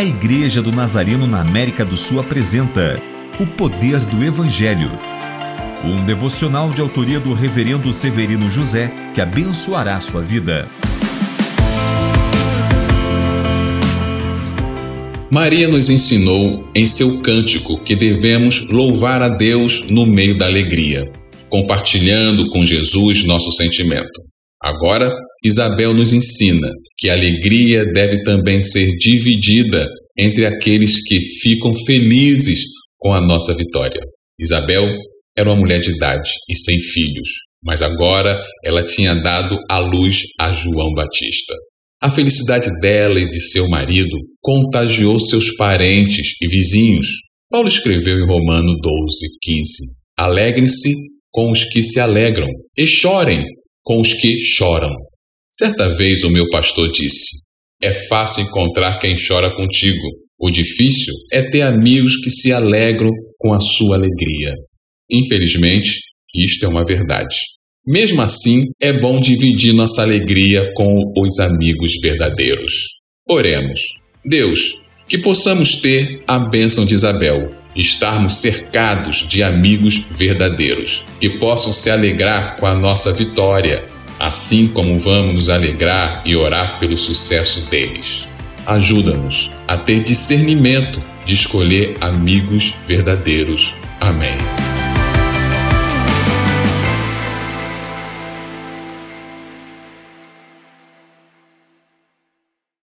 A Igreja do Nazareno na América do Sul apresenta O Poder do Evangelho. Um devocional de autoria do Reverendo Severino José que abençoará sua vida. Maria nos ensinou em seu cântico que devemos louvar a Deus no meio da alegria, compartilhando com Jesus nosso sentimento. Agora, Isabel nos ensina que a alegria deve também ser dividida entre aqueles que ficam felizes com a nossa vitória. Isabel era uma mulher de idade e sem filhos, mas agora ela tinha dado à luz a João Batista. A felicidade dela e de seu marido contagiou seus parentes e vizinhos. Paulo escreveu em Romano 12, 15: Alegrem-se com os que se alegram e chorem com os que choram. Certa vez o meu pastor disse: É fácil encontrar quem chora contigo. O difícil é ter amigos que se alegram com a sua alegria. Infelizmente, isto é uma verdade. Mesmo assim, é bom dividir nossa alegria com os amigos verdadeiros. Oremos. Deus, que possamos ter a bênção de Isabel, estarmos cercados de amigos verdadeiros, que possam se alegrar com a nossa vitória, assim como vamos nos alegrar e orar pelo sucesso deles. Ajuda-nos a ter discernimento de escolher amigos verdadeiros. Amém.